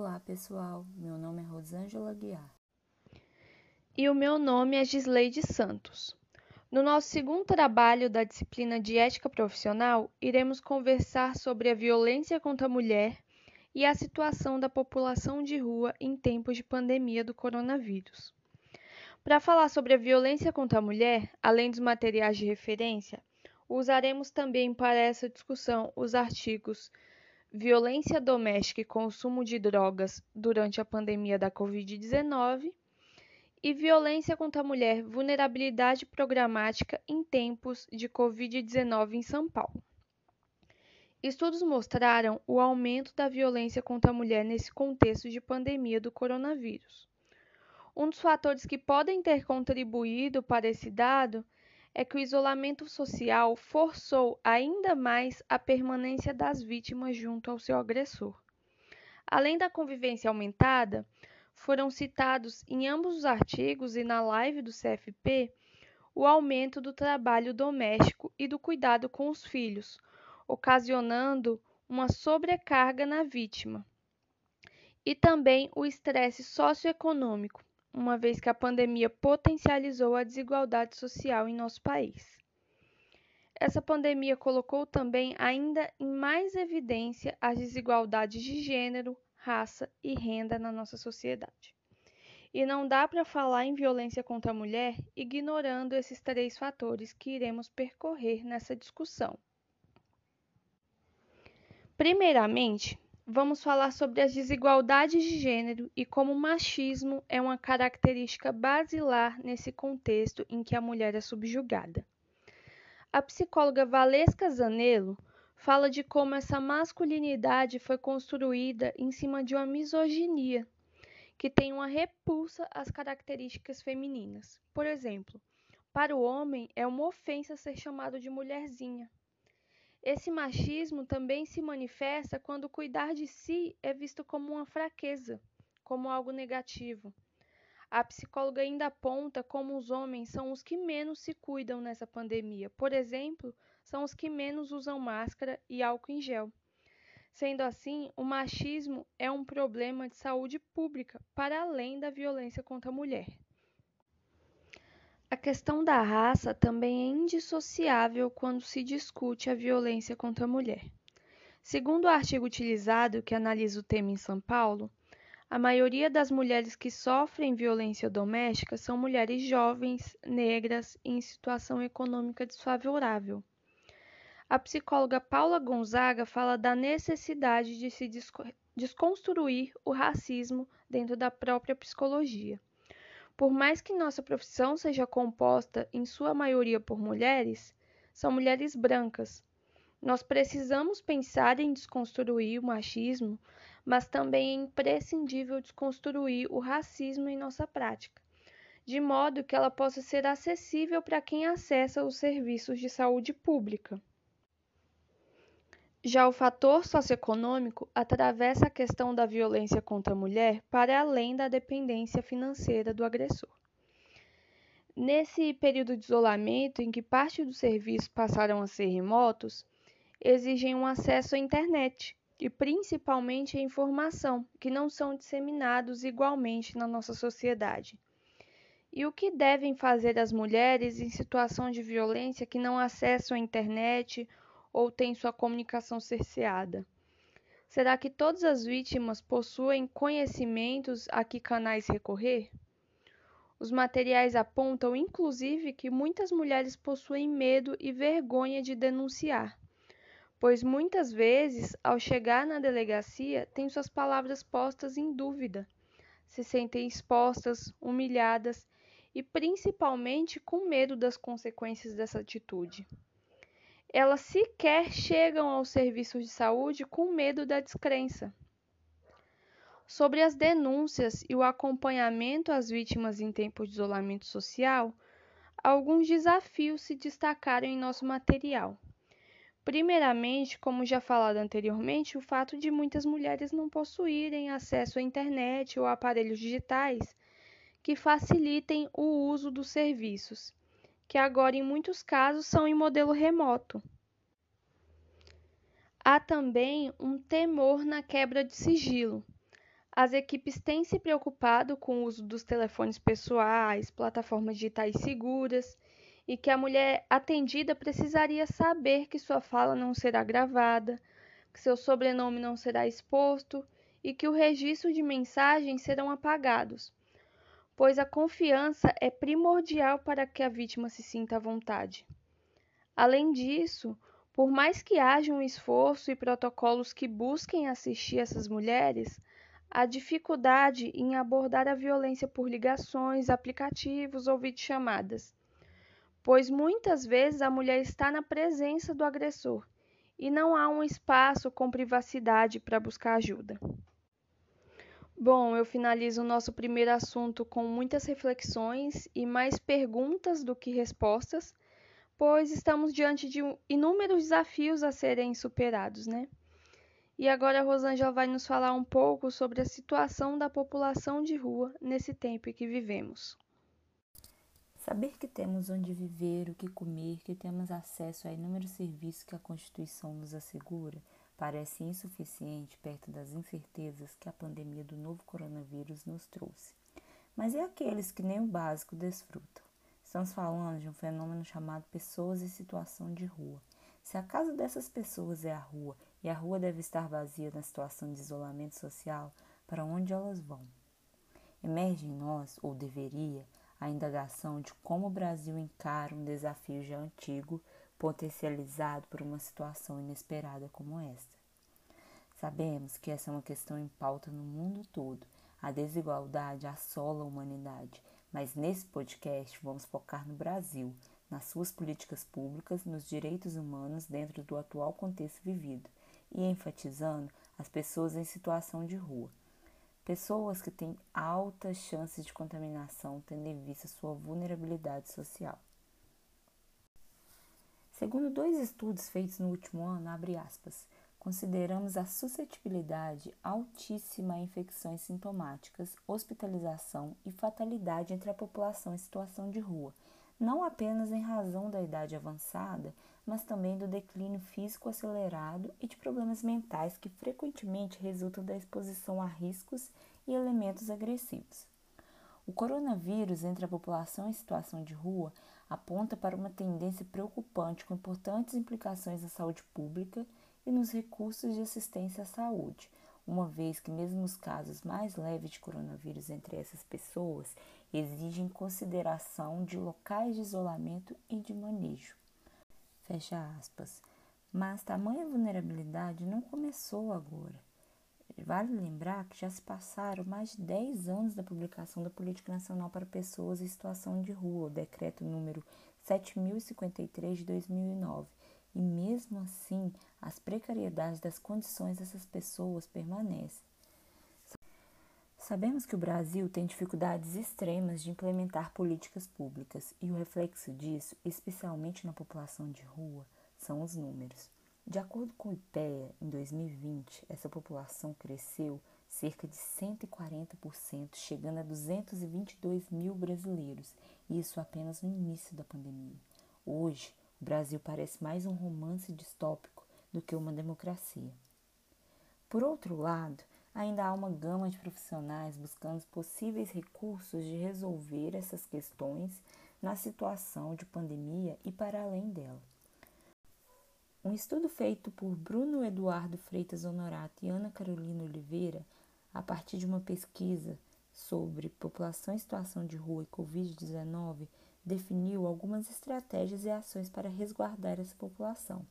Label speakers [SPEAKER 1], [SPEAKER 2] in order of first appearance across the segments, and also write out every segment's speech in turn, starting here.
[SPEAKER 1] Olá, pessoal. Meu nome é Rosângela Guiar.
[SPEAKER 2] E o meu nome é Gisleide Santos. No nosso segundo trabalho da disciplina de ética profissional, iremos conversar sobre a violência contra a mulher e a situação da população de rua em tempos de pandemia do coronavírus. Para falar sobre a violência contra a mulher, além dos materiais de referência, usaremos também para essa discussão os artigos Violência doméstica e consumo de drogas durante a pandemia da Covid-19 e Violência contra a mulher, vulnerabilidade programática em tempos de Covid-19 em São Paulo. Estudos mostraram o aumento da violência contra a mulher nesse contexto de pandemia do coronavírus. Um dos fatores que podem ter contribuído para esse dado é que o isolamento social forçou ainda mais a permanência das vítimas junto ao seu agressor. Além da convivência aumentada, foram citados em ambos os artigos e na live do CFP o aumento do trabalho doméstico e do cuidado com os filhos, ocasionando uma sobrecarga na vítima. E também o estresse socioeconômico, uma vez que a pandemia potencializou a desigualdade social em nosso país. Essa pandemia colocou também ainda em mais evidência as desigualdades de gênero, raça e renda na nossa sociedade. E não dá para falar em violência contra a mulher ignorando esses três fatores que iremos percorrer nessa discussão. Primeiramente, vamos falar sobre as desigualdades de gênero e como o machismo é uma característica basilar nesse contexto em que a mulher é subjugada. A psicóloga Valesca Zanello fala de como essa masculinidade foi construída em cima de uma misoginia, que tem uma repulsa às características femininas. Por exemplo, para o homem é uma ofensa ser chamado de mulherzinha, esse machismo também se manifesta quando cuidar de si é visto como uma fraqueza, como algo negativo. A psicóloga ainda aponta como os homens são os que menos se cuidam nessa pandemia. Por exemplo, são os que menos usam máscara e álcool em gel. Sendo assim, o machismo é um problema de saúde pública para além da violência contra a mulher. A questão da raça também é indissociável quando se discute a violência contra a mulher. Segundo o artigo utilizado que analisa o tema em São Paulo, a maioria das mulheres que sofrem violência doméstica são mulheres jovens, negras e em situação econômica desfavorável. A psicóloga Paula Gonzaga fala da necessidade de se desconstruir o racismo dentro da própria psicologia. Por mais que nossa profissão seja composta em sua maioria por mulheres, são mulheres brancas. Nós precisamos pensar em desconstruir o machismo, mas também é imprescindível desconstruir o racismo em nossa prática, de modo que ela possa ser acessível para quem acessa os serviços de saúde pública. Já o fator socioeconômico atravessa a questão da violência contra a mulher para além da dependência financeira do agressor. Nesse período de isolamento, em que parte dos serviços passaram a ser remotos, exigem um acesso à internet e principalmente à informação, que não são disseminados igualmente na nossa sociedade. E o que devem fazer as mulheres em situação de violência que não acessam a internet ou tem sua comunicação cerceada? Será que todas as vítimas possuem conhecimentos a que canais recorrer? Os materiais apontam, inclusive, que muitas mulheres possuem medo e vergonha de denunciar, pois muitas vezes, ao chegar na delegacia, têm suas palavras postas em dúvida, se sentem expostas, humilhadas e principalmente com medo das consequências dessa atitude elas sequer chegam aos serviços de saúde com medo da descrença. Sobre as denúncias e o acompanhamento às vítimas em tempos de isolamento social, alguns desafios se destacaram em nosso material. Primeiramente, como já falado anteriormente, o fato de muitas mulheres não possuírem acesso à internet ou aparelhos digitais que facilitem o uso dos serviços que agora em muitos casos são em modelo remoto. Há também um temor na quebra de sigilo. as equipes têm se preocupado com o uso dos telefones pessoais, plataformas digitais seguras e que a mulher atendida precisaria saber que sua fala não será gravada, que seu sobrenome não será exposto e que o registro de mensagens serão apagados, pois a confiança é primordial para que a vítima se sinta à vontade. Além disso, por mais que haja um esforço e protocolos que busquem assistir essas mulheres, há dificuldade em abordar a violência por ligações, aplicativos ou videochamadas, pois muitas vezes a mulher está na presença do agressor e não há um espaço com privacidade para buscar ajuda. Bom, eu finalizo o nosso primeiro assunto com muitas reflexões e mais perguntas do que respostas, pois estamos diante de inúmeros desafios a serem superados, né? E agora a Rosângela vai nos falar um pouco sobre a situação da população de rua nesse tempo em que vivemos.
[SPEAKER 1] Saber que temos onde viver, o que comer, que temos acesso a inúmeros serviços que a Constituição nos assegura parece insuficiente perto das incertezas que a pandemia do novo coronavírus nos trouxe. Mas é aqueles que nem o básico desfrutam. Estamos falando de um fenômeno chamado pessoas em situação de rua. Se a casa dessas pessoas é a rua e a rua deve estar vazia na situação de isolamento social, para onde elas vão? Emerge em nós, ou deveria, a indagação de como o Brasil encara um desafio já antigo potencializado por uma situação inesperada como esta. Sabemos que essa é uma questão em pauta no mundo todo. A desigualdade assola a humanidade, mas nesse podcast vamos focar no Brasil, nas suas políticas públicas, nos direitos humanos dentro do atual contexto vivido e enfatizando as pessoas em situação de rua. Pessoas que têm altas chances de contaminação, tendo em vista sua vulnerabilidade social. Segundo dois estudos feitos no último ano, aspas, consideramos a suscetibilidade altíssima a infecções sintomáticas, hospitalização e fatalidade entre a população em situação de rua, não apenas em razão da idade avançada, mas também do declínio físico acelerado e de problemas mentais que frequentemente resultam da exposição a riscos e elementos agressivos. O coronavírus entre a população em situação de rua aponta para uma tendência preocupante com importantes implicações na saúde pública e nos recursos de assistência à saúde, uma vez que mesmo os casos mais leves de coronavírus entre essas pessoas exigem consideração de locais de isolamento e de manejo. Fecha aspas. Mas tamanha vulnerabilidade não começou agora. Vale lembrar que já se passaram mais de 10 anos da publicação da Política Nacional para Pessoas em Situação de Rua, o decreto número 7053 de 2009. E mesmo assim, as precariedades das condições dessas pessoas permanecem. Sabemos que o Brasil tem dificuldades extremas de implementar políticas públicas e o reflexo disso, especialmente na população de rua, são os números. De acordo com o IPEA, em 2020, essa população cresceu cerca de 140%, chegando a 222 mil brasileiros, isso apenas no início da pandemia. Hoje, o Brasil parece mais um romance distópico do que uma democracia. Por outro lado, ainda há uma gama de profissionais buscando possíveis recursos de resolver essas questões na situação de pandemia e para além dela. Um estudo feito por Bruno Eduardo Freitas Honorato e Ana Carolina Oliveira, a partir de uma pesquisa sobre população em situação de rua e Covid-19, definiu algumas estratégias e ações para resguardar essa população.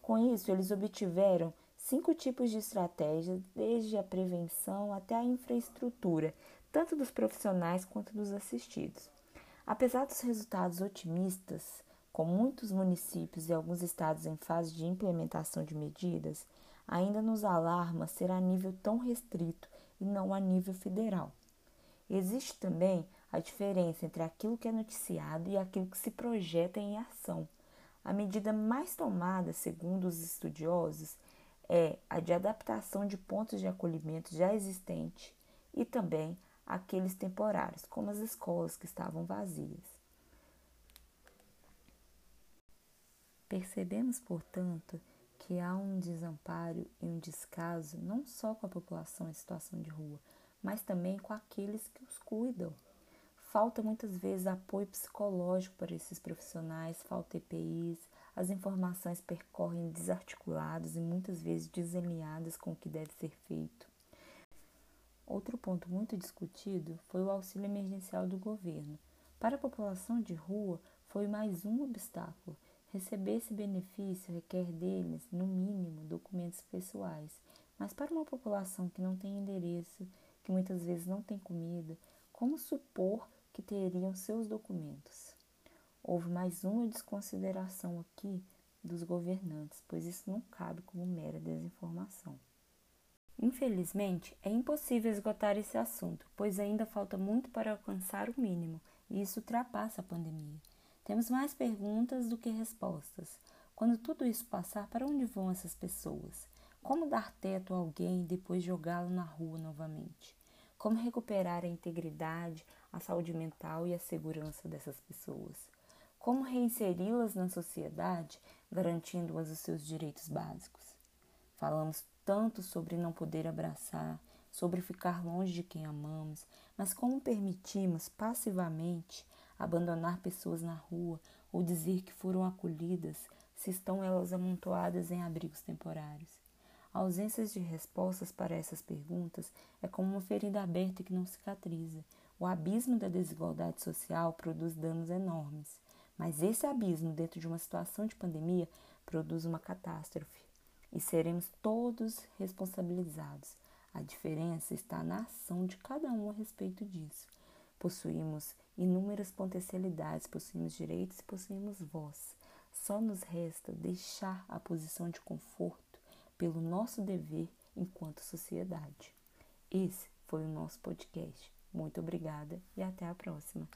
[SPEAKER 1] Com isso, eles obtiveram cinco tipos de estratégias, desde a prevenção até a infraestrutura, tanto dos profissionais quanto dos assistidos. Apesar dos resultados otimistas, com muitos municípios e alguns estados em fase de implementação de medidas, ainda nos alarma ser a nível tão restrito e não a nível federal. Existe também a diferença entre aquilo que é noticiado e aquilo que se projeta em ação. A medida mais tomada, segundo os estudiosos, é a de adaptação de pontos de acolhimento já existentes e também aqueles temporários, como as escolas que estavam vazias. Percebemos, portanto, que há um desamparo e um descaso não só com a população em situação de rua, mas também com aqueles que os cuidam. Falta muitas vezes apoio psicológico para esses profissionais, falta EPIs, as informações percorrem desarticuladas e muitas vezes desalinhadas com o que deve ser feito. Outro ponto muito discutido foi o auxílio emergencial do governo. Para a população de rua, foi mais um obstáculo. Receber esse benefício requer deles, no mínimo, documentos pessoais. Mas para uma população que não tem endereço, que muitas vezes não tem comida, como supor que teriam seus documentos? Houve mais uma desconsideração aqui dos governantes, pois isso não cabe como mera desinformação. Infelizmente, é impossível esgotar esse assunto, pois ainda falta muito para alcançar o mínimo, e isso ultrapassa a pandemia. Temos mais perguntas do que respostas. Quando tudo isso passar, para onde vão essas pessoas? Como dar teto a alguém e depois jogá-lo na rua novamente? Como recuperar a integridade, a saúde mental e a segurança dessas pessoas? Como reinseri-las na sociedade, garantindo-as os seus direitos básicos? Falamos tanto sobre não poder abraçar, sobre ficar longe de quem amamos, mas como permitimos passivamente abandonar pessoas na rua ou dizer que foram acolhidas se estão elas amontoadas em abrigos temporários? Ausências de respostas para essas perguntas é como uma ferida aberta que não cicatriza. O abismo da desigualdade social produz danos enormes, mas esse abismo, dentro de uma situação de pandemia, produz uma catástrofe e seremos todos responsabilizados. A diferença está na ação de cada um a respeito disso. Possuímos inúmeras potencialidades, possuímos direitos e possuímos voz. Só nos resta deixar a posição de conforto pelo nosso dever enquanto sociedade. Esse foi o nosso podcast. Muito obrigada e até a próxima.